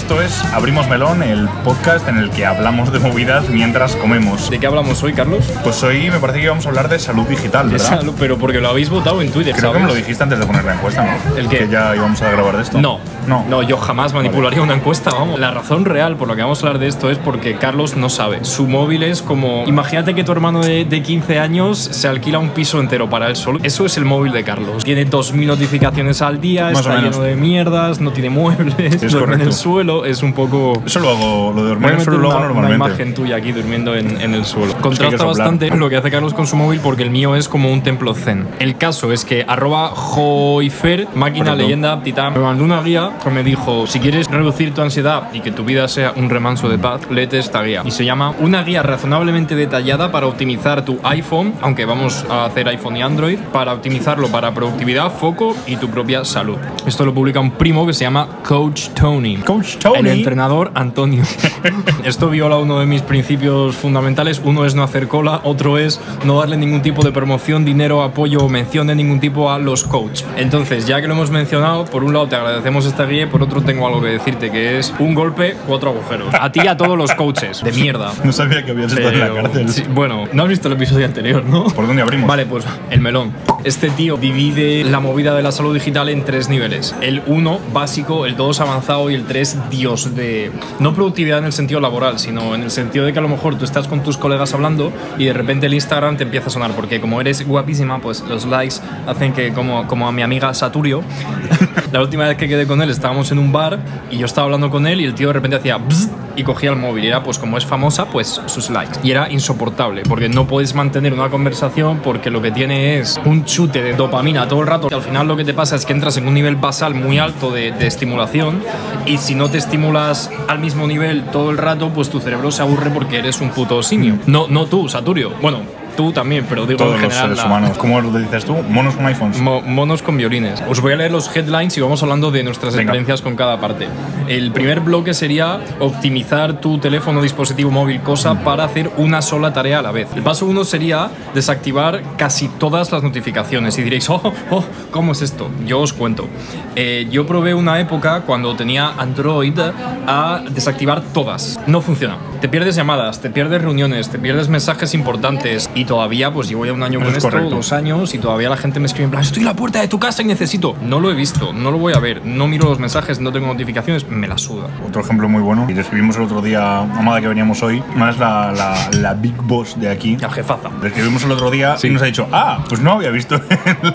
Esto es Abrimos Melón, el podcast en el que hablamos de movidas mientras comemos. ¿De qué hablamos hoy, Carlos? Pues hoy me parece que vamos a hablar de salud digital, De ¿verdad? salud, pero porque lo habéis votado en Twitter, Creo que me lo dijiste antes de poner la encuesta, ¿no? ¿El qué? Que ya íbamos a grabar de esto. No, No. no, yo jamás manipularía una encuesta, vamos. La razón real por la que vamos a hablar de esto es porque Carlos no sabe. Su móvil es como. Imagínate que tu hermano de, de 15 años se alquila un piso entero para él solo. Eso es el móvil de Carlos. Tiene 2.000 notificaciones al día, Más está lleno de mierdas, no tiene muebles, Es duerme en el suelo. Es un poco. Eso lo hago, lo de dormir en el meter suelo lo hago una, una normalmente. imagen tuya aquí durmiendo en, en el suelo. Contrasta bastante lo que hace Carlos con su móvil porque el mío es como un templo zen. El caso es que arroba Joifer, máquina Correcto. leyenda titán, me mandó una guía que me dijo, si quieres reducir tu ansiedad y que tu vida sea un remanso de paz, léete esta guía. Y se llama Una guía razonablemente detallada para optimizar tu iPhone, aunque vamos a hacer iPhone y Android, para optimizarlo para productividad, foco y tu propia salud. Esto lo publica un primo que se llama Coach Tony. Coach Tony. El entrenador Antonio. Esto viola uno de mis principios fundamentales. Uno es no hacer cola, otro es no darle ningún tipo de promoción, dinero, apoyo o mención de ningún tipo a los coaches. Entonces, ya que lo hemos mencionado, por un lado te agradecemos esta guía y por otro tengo algo que decirte, que es un golpe, cuatro agujeros. A ti y a todos los coaches. De mierda. No sabía que habías estado en la cárcel. sí, bueno, no has visto el episodio anterior, ¿no? ¿Por dónde abrimos? Vale, pues el melón. Este tío divide la movida de la salud digital en tres niveles. El 1, básico, el 2, avanzado y el 3, dios de... No productividad en el sentido laboral, sino en el sentido de que a lo mejor tú estás con tus colegas hablando y de repente el Instagram te empieza a sonar, porque como eres guapísima, pues los likes hacen que, como, como a mi amiga Saturio, la última vez que quedé con él estábamos en un bar y yo estaba hablando con él y el tío de repente hacía... bzz y cogía el móvil y era pues como es famosa pues sus likes y era insoportable porque no puedes mantener una conversación porque lo que tiene es un chute de dopamina todo el rato que al final lo que te pasa es que entras en un nivel basal muy alto de, de estimulación y si no te estimulas al mismo nivel todo el rato pues tu cerebro se aburre porque eres un puto simio no no tú Saturio bueno tú también pero digo Todos en los general seres la- humanos. ¿Cómo lo dices tú? Monos con iPhones. Mo- monos con violines. Os voy a leer los headlines y vamos hablando de nuestras Venga. experiencias con cada parte. El primer bloque sería optimizar tu teléfono, dispositivo móvil, cosa para hacer una sola tarea a la vez. El paso uno sería desactivar casi todas las notificaciones. Y diréis, oh, oh, ¿cómo es esto? Yo os cuento. Eh, yo probé una época cuando tenía Android a desactivar todas. No funciona. Te pierdes llamadas, te pierdes reuniones, te pierdes mensajes importantes y todavía, pues llevo ya un año con es esto, correcto. dos años y todavía la gente me escribe en plan, estoy en la puerta de tu casa y necesito. No lo he visto, no lo voy a ver, no miro los mensajes, no tengo notificaciones, me la suda. Otro ejemplo muy bueno. Y le escribimos el otro día Amada que veníamos hoy. Más la, la, la Big Boss de aquí. La jefaza. Le escribimos el otro día Sí. y nos ha dicho, ah, pues no había visto el,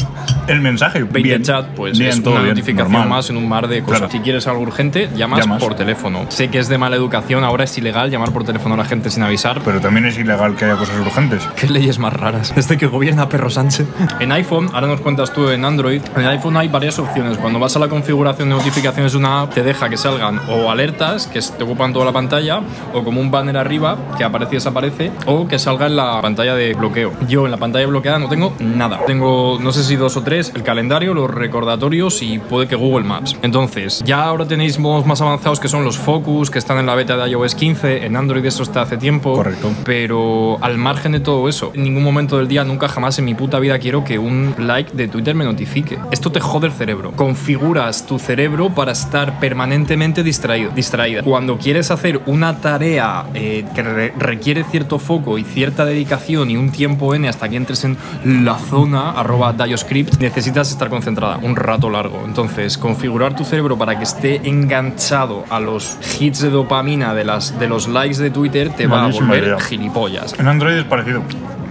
el mensaje. 20 Bien, chat, pues bien, es todo una bien, notificación normal. más en un mar de cosas. Claro. Si quieres algo urgente, llamas, Llamas. por teléfono. Sé que es de mala educación, ahora es ilegal llamar por teléfono a la gente sin avisar. Pero también es ilegal que haya cosas urgentes. ¿Qué leyes más raras? Desde que gobierna Perro Sánchez. En iPhone, ahora nos cuentas tú en Android, en iPhone hay varias opciones. Cuando vas a la configuración de notificaciones de una app, te deja que salgan o alertas, que te ocupan toda la pantalla, o como un banner arriba, que aparece y desaparece, o que salga en la pantalla de bloqueo. Yo en la pantalla bloqueada no tengo nada. Tengo, no sé si dos o tres, el calendario, los recordatorios y puede que Google Maps. Entonces, ya ahora tenéis modos más avanzados que son los Focus, que están en la beta de iOS 15, en Android eso está hace tiempo. Correcto. Pero al margen de todo eso, en ningún momento del día, nunca jamás en mi puta vida quiero que un like de Twitter me notifique. Esto te jode el cerebro. Configuras tu cerebro para estar permanentemente distraído, distraída. Cuando quieres hacer una tarea eh, que re- requiere cierto foco y cierta dedicación y un tiempo N hasta que entres en la zona, arroba DioScript, necesitas estar concentrada un rato largo. Entonces, configurar tu cerebro para que esté enganchado a los hits de dopamina de, las, de los likes de Twitter te va a volver idea. gilipollas. En Android es parecido.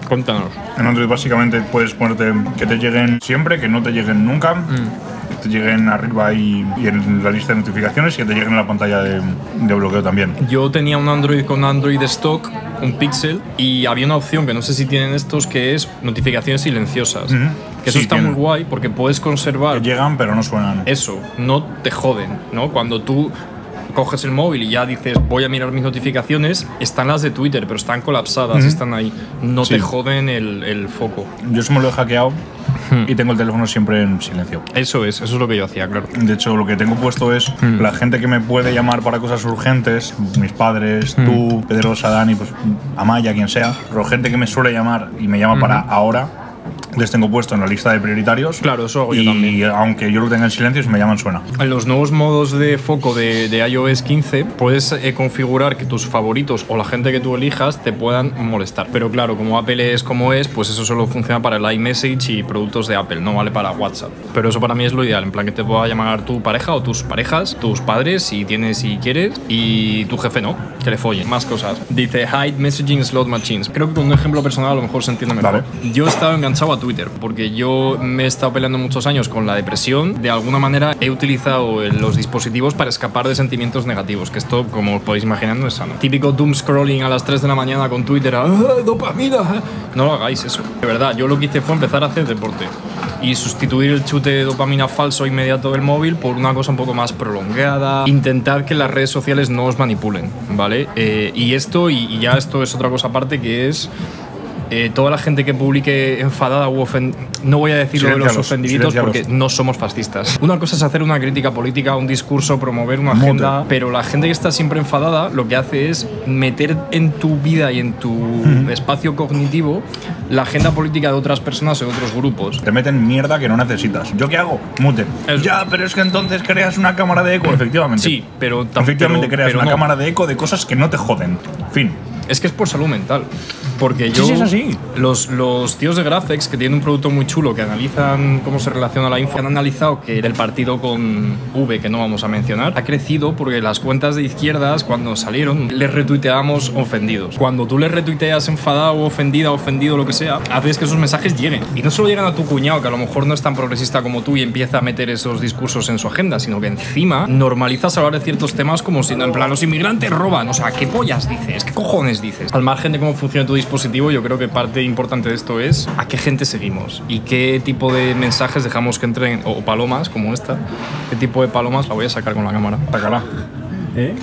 Cuéntanos. En Android básicamente puedes ponerte que te lleguen siempre, que no te lleguen nunca, Mm. Te lleguen arriba y, y en la lista de notificaciones y que te lleguen en la pantalla de, de bloqueo también. Yo tenía un Android con Android Stock, un Pixel, y había una opción que no sé si tienen estos, que es notificaciones silenciosas. Que eso Sí, está tienen. muy guay porque puedes conservar Que llegan pero no suenan. eso, no te joden, ¿no? Cuando tú coges el móvil y ya dices voy a mirar mis notificaciones, están las de Twitter, pero están colapsadas, Ujú. están ahí. No Sí. te joden el, el foco. Yo se me lo he hackeado Hmm. y tengo el teléfono siempre en silencio. Eso es, eso es lo que yo hacía, claro. De hecho, lo que tengo puesto es Hmm. la gente que me puede llamar para cosas urgentes, mis padres, Hmm. tú, Pedrosa, Dani, pues Amaya, quien sea, pero gente que me suele llamar y me llama para ahora, les tengo puesto en la lista de prioritarios. Claro, eso hago yo y también. aunque yo lo tenga en silencio, si me llaman suena. En los nuevos modos de foco de, de iOS 15 puedes eh, configurar que tus favoritos o la gente que tú elijas te puedan molestar. Pero claro, como Apple es como es, pues eso solo funciona para el iMessage y productos de Apple, no vale para WhatsApp. Pero eso para mí es lo ideal, en plan que te pueda llamar tu pareja o tus parejas, tus padres si tienes y quieres, y tu jefe no, que le follen. Más cosas. Dice Hide Messaging Slot Machines. Creo que con un ejemplo personal a lo mejor se entiende mejor. Vale. Yo he estado enganchado a Twitter porque yo me he estado peleando muchos años con la depresión. De alguna manera he utilizado eh, los dispositivos para escapar de sentimientos negativos, que esto, como os podéis imaginar, no es sano. Típico doom scrolling a las 3 de la mañana con Twitter, ¡ah, dopamina! No lo hagáis eso. De verdad, yo lo que hice fue empezar a hacer deporte y sustituir el chute de dopamina falso inmediato del móvil por una cosa un poco más prolongada. Intentar que las redes sociales no os manipulen, ¿vale? Eh, y esto, y ya esto es otra cosa aparte que es eh, toda la gente que publique enfadada u ofendida, no voy a decir lo de los ofendiditos porque no somos fascistas. Una cosa es hacer una crítica política, un discurso, promover una agenda, pero la gente que está siempre enfadada lo que hace es meter en tu vida y en tu espacio cognitivo la agenda política de otras personas o de otros grupos. Te meten mierda que no necesitas. ¿Yo qué hago? Mute. Eso. Ya, pero es que entonces creas una cámara de eco, efectivamente. Sí, pero Efectivamente pero- creas pero una no. cámara de eco de cosas que no te joden. Fin. Es que es por salud mental. Porque yo. sí, es así. Los, los tíos de Graphics, que tienen un producto muy chulo, que analizan cómo se relaciona la info, han analizado que el partido con V, que no vamos a mencionar, ha crecido porque las cuentas de izquierdas, cuando salieron, les retuiteábamos ofendidos. Cuando tú les retuiteas enfadado, ofendida, ofendido, lo que sea, haces que esos mensajes lleguen. Y no solo llegan a tu cuñado, que a lo mejor no es tan progresista como tú y empieza a meter esos discursos en su agenda, sino que encima normalizas hablar de ciertos temas como si, en plan, los inmigrantes roban. O sea, ¿qué pollas dices? ¿Qué cojones dices? Al margen de cómo funciona tu dispositivo, yo creo que parte importante de esto es a qué gente seguimos y qué tipo de mensajes dejamos que entren, o palomas como esta, qué tipo de palomas la voy a sacar con la cámara. Sácala.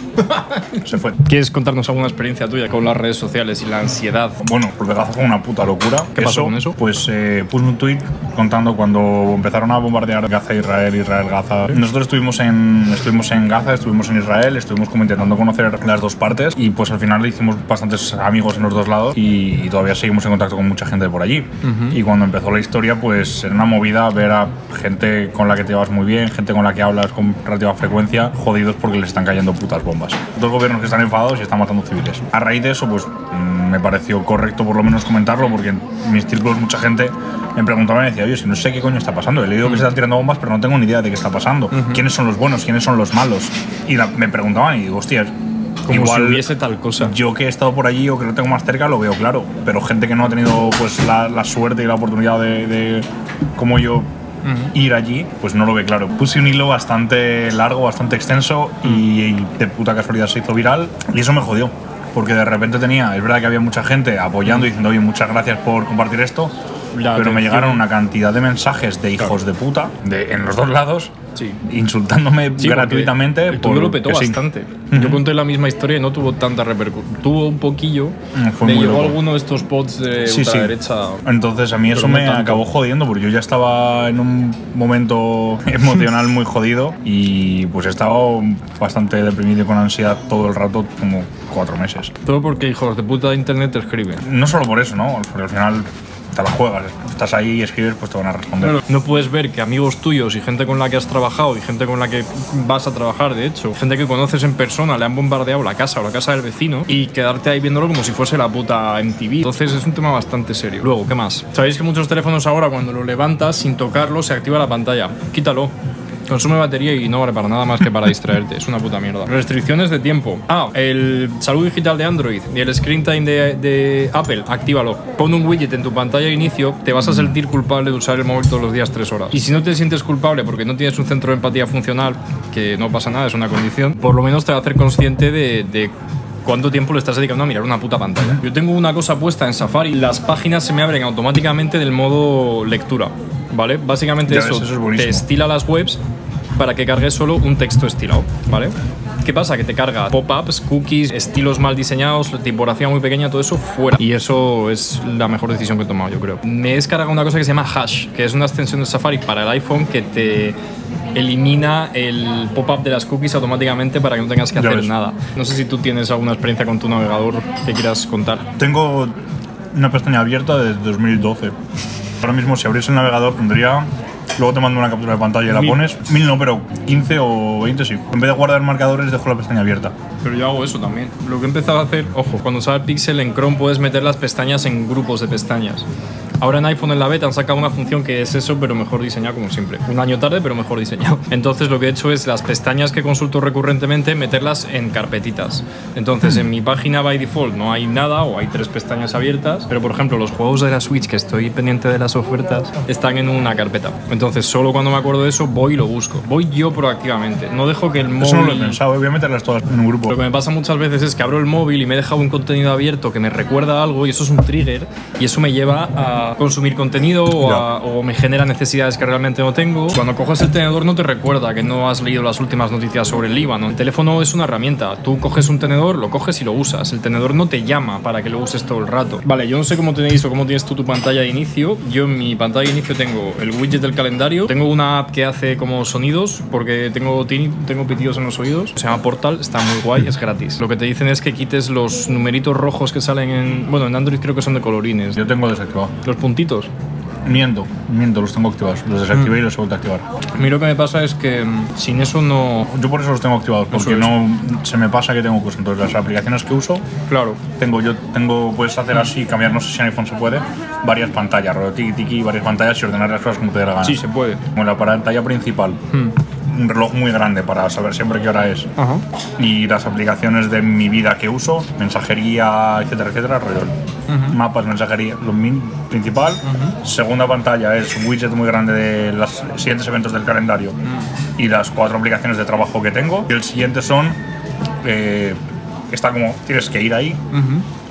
Se fue. ¿Quieres contarnos alguna experiencia tuya con las redes sociales y la ansiedad? Bueno, el Vegazo fue una puta locura. ¿Qué pasó con eso? Pues eh, puse un tweet contando cuando empezaron a bombardear Gaza, Israel, Israel, Gaza. Nosotros estuvimos en, estuvimos en Gaza, estuvimos en Israel, estuvimos como intentando conocer las dos partes y pues al final hicimos bastantes amigos en los dos lados y, todavía seguimos en contacto con mucha gente por allí. Y cuando empezó la historia, pues era una movida ver a gente con la que te llevas muy bien, gente con la que hablas con relativa frecuencia, jodidos porque les están cayendo putas bombas. Dos gobiernos que están enfadados y están matando civiles. A raíz de eso, pues mm, me pareció correcto por lo menos comentarlo porque en mis círculos mucha gente me preguntaba y me decía, oye, si no sé qué coño está pasando. He leído que se están tirando bombas, pero no tengo ni idea de qué está pasando. ¿Quiénes son los buenos? ¿Quiénes son los malos? Y la- me preguntaban y digo, hostias, Como igual si hubiese tal cosa. yo que he estado por allí o que lo tengo más cerca lo veo claro, pero gente que no ha tenido pues la, la suerte y la oportunidad de, de como yo ir allí, pues no lo ve claro. Puse un hilo bastante largo, bastante extenso y, y de puta casualidad se hizo viral y eso me jodió. Porque de repente tenía, es verdad que había mucha gente apoyando y diciendo, oye, muchas gracias por compartir esto, La pero me llegaron una cantidad de mensajes de hijos de puta de, en los dos lados, Sí. insultándome Sí, gratuitamente. El tuyo lo petó bastante. Yo conté la misma historia y no tuvo tanta repercusión. Tuvo un poquillo. Mm, fue me llegó loco. alguno de estos bots de Sí, ultraderecha. Entonces a mí eso no me tanto. acabó jodiendo porque yo ya estaba en un momento emocional muy jodido y pues he estado bastante deprimido y con ansiedad todo el rato, como cuatro meses. Todo porque hijos de puta de internet te escriben. No solo por eso, ¿no? Porque al final te la juegas, estás ahí y escribes, pues te van a responder. No puedes ver que amigos tuyos y gente con la que has trabajado y gente con la que vas a trabajar, de hecho, gente que conoces en persona, le han bombardeado la casa o la casa del vecino y quedarte ahí viéndolo como si fuese la puta MTV. Entonces es un tema bastante serio. Luego, ¿qué más? Sabéis que muchos teléfonos ahora cuando lo levantas sin tocarlo se activa la pantalla. Quítalo. Consume batería y no vale para nada más que para distraerte. Es una puta mierda. Restricciones de tiempo. Ah, el salud digital de Android y el screen time de, Apple, actívalo. Pon un widget en tu pantalla de inicio, te vas a sentir culpable de usar el móvil todos los días tres horas. Y si no te sientes culpable porque no tienes un centro de empatía funcional, que no pasa nada, es una condición, por lo menos te va a hacer consciente de ¿Cuánto tiempo le estás dedicando a mirar una puta pantalla? Yo tengo una cosa puesta en Safari, las páginas se me abren automáticamente del modo lectura, ¿vale? Básicamente eso, ves, eso es buenísimo. te estila las webs para que cargues solo un texto estilado, ¿vale? ¿Qué pasa? Que te carga pop-ups, cookies, estilos mal diseñados, tipografía muy pequeña, todo eso fuera. Y eso es la mejor decisión que he tomado, yo creo. Me he descargado una cosa que se llama Hash, que es una extensión de Safari para el iPhone que te elimina el pop-up de las cookies automáticamente para que no tengas que hacer nada. No sé si tú tienes alguna experiencia con tu navegador que quieras contar. Tengo una pestaña abierta desde 2012. Ahora mismo, si abrís el navegador, tendría. Luego te mando una captura de pantalla y la Mil. pones. Mil no, pero 15 o 20 sí. En vez de guardar marcadores, dejo la pestaña abierta. Pero yo hago eso también. Lo que he empezado a hacer, ojo, cuando sale el Pixel en Chrome puedes meter las pestañas en grupos de pestañas. Ahora en iPhone en la beta han sacado una función que es eso, pero mejor diseñado como siempre. Un año tarde, pero mejor diseñado. Entonces lo que he hecho es las pestañas que consulto recurrentemente meterlas en carpetitas. Entonces en mi página by default no hay nada o hay tres pestañas abiertas, pero por ejemplo los juegos de la Switch que estoy pendiente de las ofertas están en una carpeta. Entonces solo cuando me acuerdo de eso voy y lo busco. Voy yo proactivamente. No dejo que el móvil... Eso no lo he pensado, voy a meterlas todas en un grupo. Lo que me pasa muchas veces es que abro el móvil y me he dejado un contenido abierto que me recuerda a algo y eso es un trigger y eso me lleva a consumir contenido o, a- o me genera necesidades que realmente no tengo. Cuando coges el tenedor no te recuerda que no has leído las últimas noticias sobre el Líbano. El teléfono es una herramienta. Tú coges un tenedor, lo coges y lo usas. El tenedor no te llama para que lo uses todo el rato. Vale, yo no sé cómo tenéis o cómo tienes tú tu pantalla de inicio. Yo en mi pantalla de inicio tengo el widget del calendario, tengo una app que hace como sonidos porque tengo, tengo pitidos en los oídos. Se llama Portal, está muy guay, es gratis. Lo que te dicen es que quites los numeritos rojos que salen en... Bueno, en Android creo que son de colorines. Yo tengo desactivado. Los puntitos. Miento, miento, los tengo activados. Los desactivé y los he vuelto a activar. A mí lo que me pasa es que mm, sin eso no... Yo por eso los tengo activados, porque es. no se me pasa que tengo cosas. Entonces, las aplicaciones que uso, Claro. tengo yo tengo puedes hacer así, cambiar, no sé si en iPhone se puede, varias pantallas, rollo tiki tiki, varias pantallas y ordenar las cosas como te dé la gana. Sí, se puede. Como la pantalla principal, un reloj muy grande para saber siempre qué hora es. Ajá. Y las aplicaciones de mi vida que uso, mensajería, etcétera, etcétera, Mapas, mensajería, lo principal. Segunda pantalla es un widget muy grande de los siguientes eventos del calendario y las cuatro aplicaciones de trabajo que tengo. Y el siguiente son, eh, está como, tienes que ir ahí,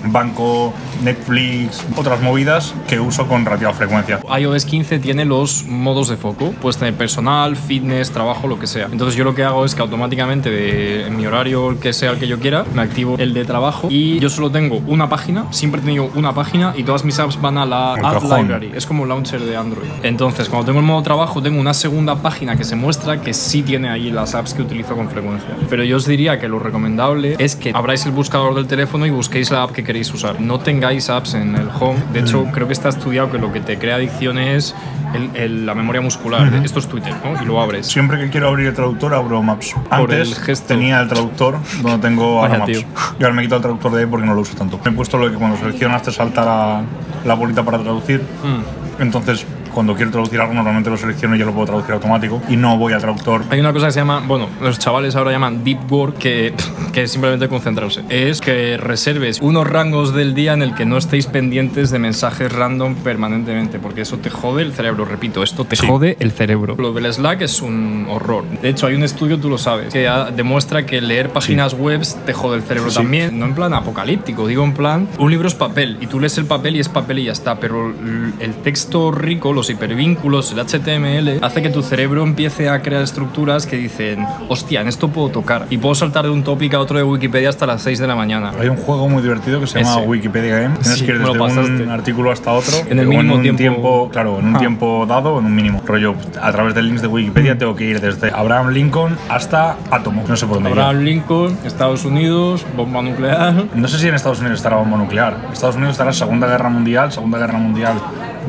banco, Netflix, otras movidas que uso con relativa frecuencia. iOS 15 tiene los modos de foco. Puedes tener personal, fitness, trabajo, lo que sea. Entonces yo lo que hago es que automáticamente de, en mi horario, el que sea el que yo quiera, me activo el de trabajo y yo solo tengo una página, siempre he tenido una página y todas mis apps van a la El App cajón. Library. Es como un launcher de Android. Entonces cuando tengo el modo trabajo tengo una segunda página que se muestra que sí tiene ahí las apps que utilizo con frecuencia. Pero yo os diría que lo recomendable es que abráis el buscador del teléfono y busquéis la app que queréis usar. No tengáis apps en el home. De hecho, creo que está estudiado que lo que te crea adicción es el- el- la memoria muscular. Esto es Twitter, ¿no? Y lo abres. Siempre que quiero abrir el traductor abro Maps. Por Antes el gesto. tenía el traductor donde tengo ahora Maps. tío. Y ahora me he quitado el traductor de ahí porque no lo uso tanto. Me he puesto lo de que cuando seleccionas te salta la, la bolita para traducir. Mm. Entonces, cuando quiero traducir algo, normalmente lo selecciono y ya lo puedo traducir automático. Y no voy al traductor. Hay una cosa que se llama, bueno, los chavales ahora llaman deep work, que, que es simplemente concentrarse. Es que reserves unos rangos del día en el que no estéis pendientes de mensajes random permanentemente, porque eso te jode el cerebro. Repito, esto te Sí. jode el cerebro. Lo del Slack es un horror. De hecho, hay un estudio, tú lo sabes, que demuestra que leer páginas web te jode el cerebro también. No en plan apocalíptico, digo en plan, un libro es papel y tú lees el papel y es papel y ya está, pero el texto rico, los hipervínculos, el HTML, hace que tu cerebro empiece a crear estructuras que dicen, hostia, en esto puedo tocar. Y puedo saltar de un tópico a otro de Wikipedia hasta las 6 de la mañana. Hay un juego muy divertido que se llama Ese. Wikipedia Game. Tienes Sí, que ir desde un artículo hasta otro. En el mínimo un tiempo. Claro, en un Ah. tiempo dado, en un mínimo. Rollo, a través de links de Wikipedia tengo que ir desde Abraham Lincoln hasta Átomo. No sé por dónde. Abraham Lincoln, Estados Unidos, bomba nuclear. No sé si en Estados Unidos estará bomba nuclear. Estados Unidos estará Segunda Guerra Mundial, Segunda Guerra Mundial,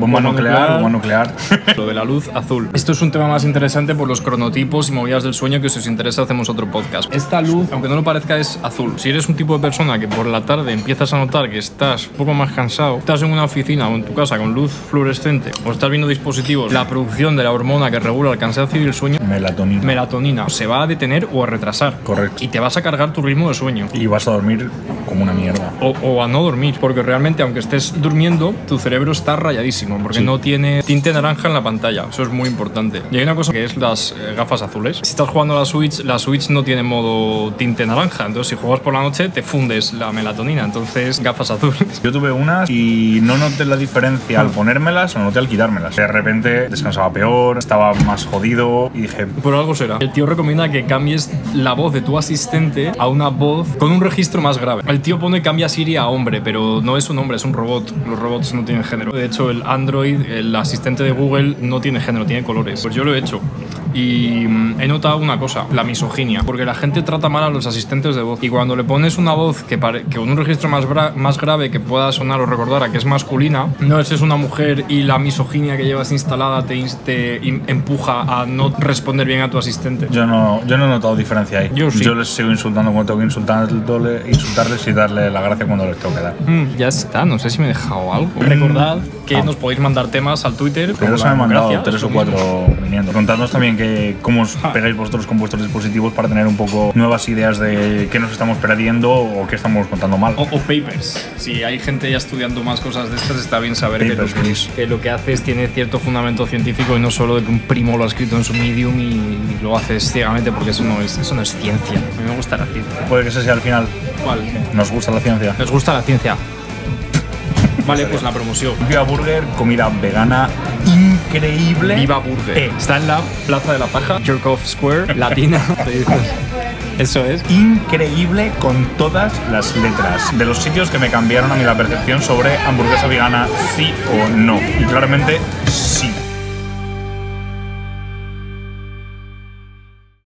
bomba, nuclear. bomba nuclear. Lo de la luz azul. Esto es un tema más interesante por los cronotipos y movidas del sueño que si os interesa hacemos otro podcast. Esta luz, aunque no lo parezca, es azul. Si eres un tipo de persona que por la tarde empiezas a notar que estás un poco más cansado, estás en una oficina o en tu casa con luz fluorescente o estás viendo dispositivos, la producción de la hormona que regula el cansancio y el sueño, Melatonina. melatonina, se va a detener o a retrasar. Correcto. Y te vas a cargar tu ritmo de sueño. y vas a dormir como una mierda. O, o a no dormir, porque realmente aunque estés durmiendo, tu cerebro está rayadísimo, porque Sí. no tiene tinte naranja en la pantalla, eso es muy importante. Y hay una cosa que es las eh, gafas azules. Si estás jugando a la Switch, la Switch no tiene modo tinte naranja, entonces si juegas por la noche te fundes la melatonina, entonces gafas azules. Yo tuve unas y no noté la diferencia al ponérmelas o noté al quitármelas. De repente descansaba peor, estaba más jodido y dije, Por algo será. El tío recomienda que cambies la voz de tu asistente a una voz con un registro más grave. El tío pone cambia Siri a hombre, pero no es un hombre, es un robot. Los robots no tienen género. De hecho, el Android, el asistente de Google, no tiene género, tiene colores. Pues yo lo he hecho. Y mm, he notado una cosa, la misoginia, porque la gente trata mal a los asistentes de voz. Y cuando le pones una voz que, pare- que con un registro más, más grave que pueda sonar o recordar a que es masculina, no es, es una mujer y la misoginia que llevas instalada te, te empuja a no responder bien a tu asistente. Yo no, yo no he notado diferencia ahí. Yo sí. les sigo insultando cuando tengo que insultarle- insultarles y darle la gracia cuando les tengo que dar. Mm, ya está, no sé si me he dejado algo. Recordad que Ah. nos podéis mandar temas al Twitter. Pero os han mandado tres o cuatro viniendo. Contadnos también que, cómo os Ah. pegáis vosotros con vuestros dispositivos para tener un poco nuevas ideas de qué nos estamos perdiendo o qué estamos contando mal. O, o papers. Si hay gente ya estudiando más cosas de estas, está bien saber que lo, Papers, please. que lo que haces tiene cierto fundamento científico y no solo de que un primo lo ha escrito en su medium y lo haces ciegamente porque eso no es, eso no es ciencia. A mí me gusta la ciencia. Puede que ese sea al final. ¿Cuál? Nos gusta la ciencia. ¿Nos gusta la ciencia? Vale, pues la promoción. Viva Burger, comida vegana increíble. Viva Burger. Eh, Está en la Plaza de la Paja, Jerkoff Square, Latina. Eso es. increíble con todas las letras. De los sitios que me cambiaron a mí la percepción sobre hamburguesa vegana, sí o no. Y claramente sí.